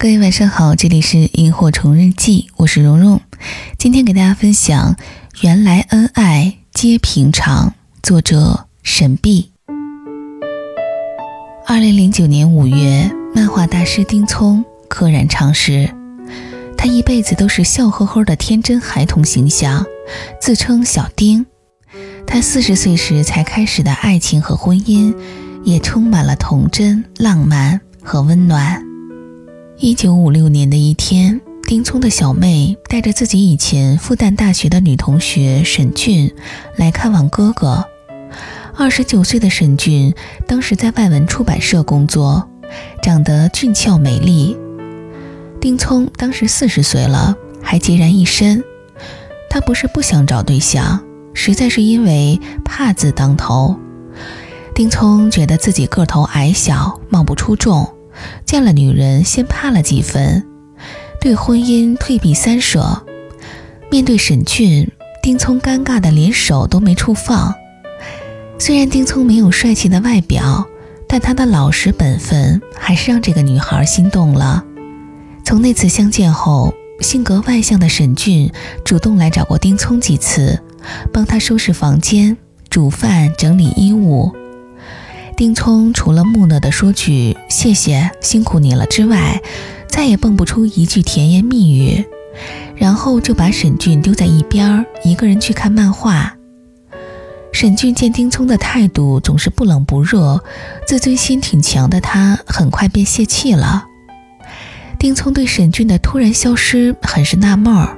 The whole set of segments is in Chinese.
各位晚上好，这里是萤火虫日记，我是蓉蓉。今天给大家分享《原来恩爱皆平常》，作者沈碧。二零零九年五月，漫画大师丁聪溘然长逝。他一辈子都是笑呵呵的天真孩童形象，自称小丁。他四十岁时才开始的爱情和婚姻，也充满了童真、浪漫和温暖。一九五六年的一天，丁聪的小妹带着自己以前复旦大学的女同学沈俊来看望哥哥。二十九岁的沈俊当时在外文出版社工作，长得俊俏美丽。丁聪当时四十岁了，还孑然一身。他不是不想找对象，实在是因为怕字当头。丁聪觉得自己个头矮小，貌不出众。见了女人，先怕了几分，对婚姻退避三舍。面对沈俊，丁聪尴尬的连手都没处放。虽然丁聪没有帅气的外表，但他的老实本分还是让这个女孩心动了。从那次相见后，性格外向的沈俊主动来找过丁聪几次，帮他收拾房间、煮饭、整理衣物。丁聪除了木讷地说句“谢谢，辛苦你了”之外，再也蹦不出一句甜言蜜语，然后就把沈俊丢在一边儿，一个人去看漫画。沈俊见丁聪的态度总是不冷不热，自尊心挺强的他，很快便泄气了。丁聪对沈俊的突然消失很是纳闷儿。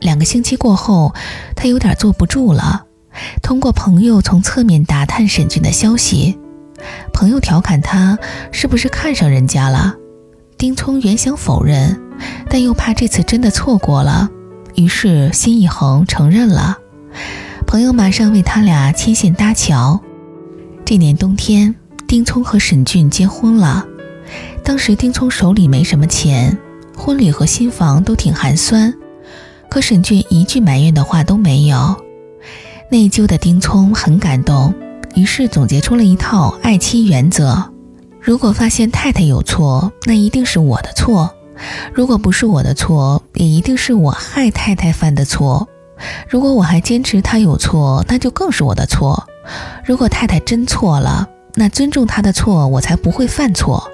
两个星期过后，他有点坐不住了，通过朋友从侧面打探沈俊的消息。朋友调侃他是不是看上人家了？丁聪原想否认，但又怕这次真的错过了，于是心一横承认了。朋友马上为他俩牵线搭桥。这年冬天，丁聪和沈俊结婚了。当时丁聪手里没什么钱，婚礼和新房都挺寒酸，可沈俊一句埋怨的话都没有。内疚的丁聪很感动。于是总结出了一套爱妻原则：如果发现太太有错，那一定是我的错；如果不是我的错，也一定是我害太太犯的错。如果我还坚持她有错，那就更是我的错。如果太太真错了，那尊重她的错，我才不会犯错。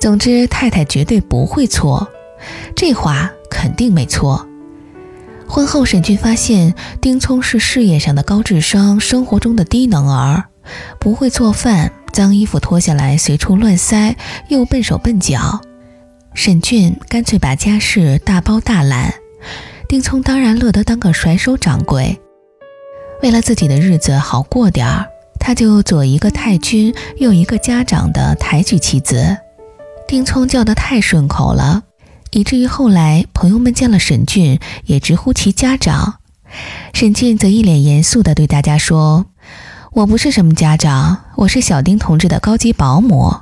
总之，太太绝对不会错，这话肯定没错。婚后，沈俊发现丁聪是事业上的高智商，生活中的低能儿，不会做饭，脏衣服脱下来随处乱塞，又笨手笨脚。沈俊干脆把家事大包大揽，丁聪当然乐得当个甩手掌柜。为了自己的日子好过点儿，他就左一个太君，右一个家长的抬举妻子。丁聪叫得太顺口了。以至于后来，朋友们见了沈俊，也直呼其家长。沈俊则一脸严肃地对大家说：“我不是什么家长，我是小丁同志的高级保姆。”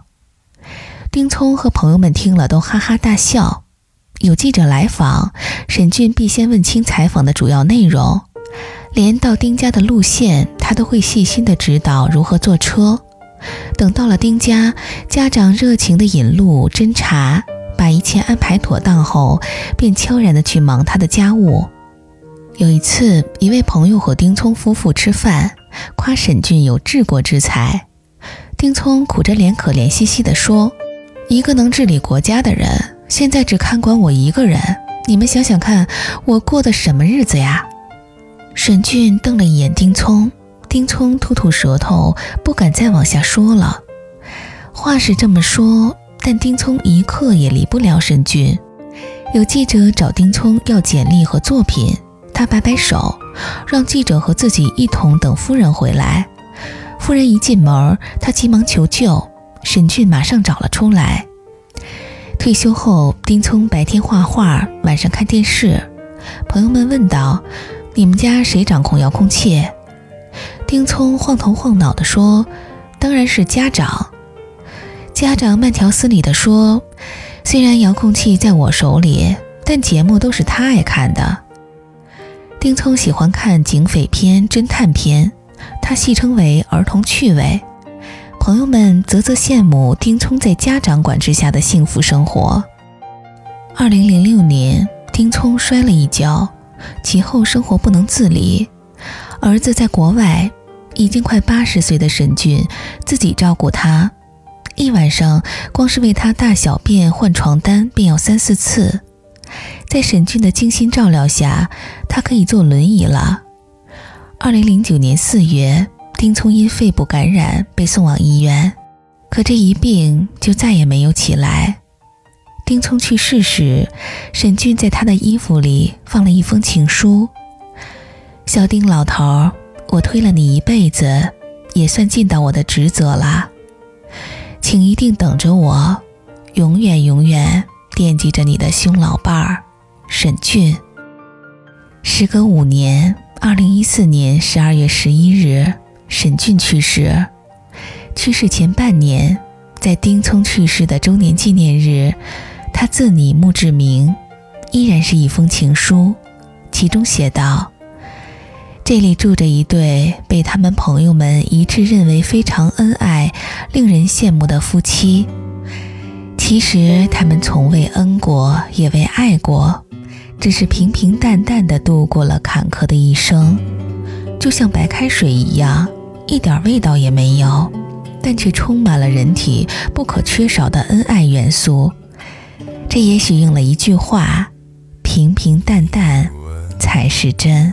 丁聪和朋友们听了都哈哈大笑。有记者来访，沈俊必先问清采访的主要内容，连到丁家的路线，他都会细心地指导如何坐车。等到了丁家，家长热情地引路斟茶。把一切安排妥当后，便悄然地去忙他的家务。有一次，一位朋友和丁聪夫妇吃饭，夸沈俊有治国之才。丁聪苦着脸，可怜兮兮地说：“一个能治理国家的人，现在只看管我一个人，你们想想看，我过的什么日子呀？”沈俊瞪了一眼丁聪，丁聪吐吐舌头，不敢再往下说了。话是这么说。但丁聪一刻也离不了沈俊。有记者找丁聪要简历和作品，他摆摆手，让记者和自己一同等夫人回来。夫人一进门，他急忙求救，沈俊马上找了出来。退休后，丁聪白天画画，晚上看电视。朋友们问道：“你们家谁掌控遥控器？”丁聪晃头晃脑地说：“当然是家长。”家长慢条斯理地说：“虽然遥控器在我手里，但节目都是他爱看的。丁聪喜欢看警匪片、侦探片，他戏称为儿童趣味。朋友们啧啧羡慕丁聪在家长管制下的幸福生活。二零零六年，丁聪摔了一跤，其后生活不能自理，儿子在国外，已经快八十岁的沈俊自己照顾他，一晚上光是为他大小便、换床单便要三四次。在沈俊的精心照料下，他可以坐轮椅了。二零零九年四月，丁聪因肺部感染被送往医院，可这一病就再也没有起来。丁聪去世时，沈俊在他的衣服里放了一封情书：“小丁老头，我推了你一辈子，也算尽到我的职责了，请一定等着我，永远永远惦记着你的兄老伴儿。”沈俊。时隔五年，二零一四年十二月十一日，沈俊去世。去世前半年，在丁聪去世的周年纪念日，他自拟墓志铭，依然是一封情书，其中写道：“这里住着一对被他们朋友们一致认为非常恩爱、令人羡慕的夫妻。其实他们从未恩过，也未爱过。”只是平平淡淡的度过了坎坷的一生，就像白开水一样，一点味道也没有，但却充满了人体不可缺少的恩爱元素。这也许应了一句话：平平淡淡才是真。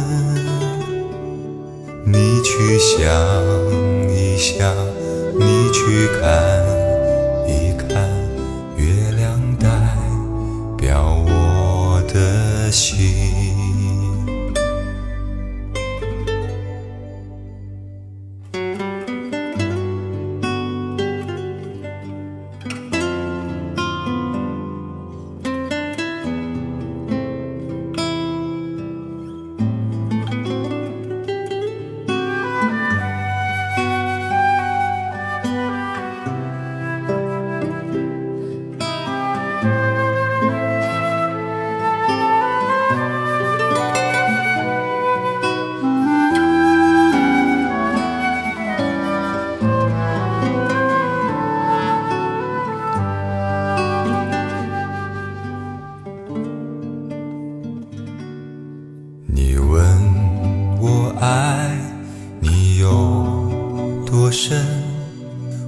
你去想一想，你去看。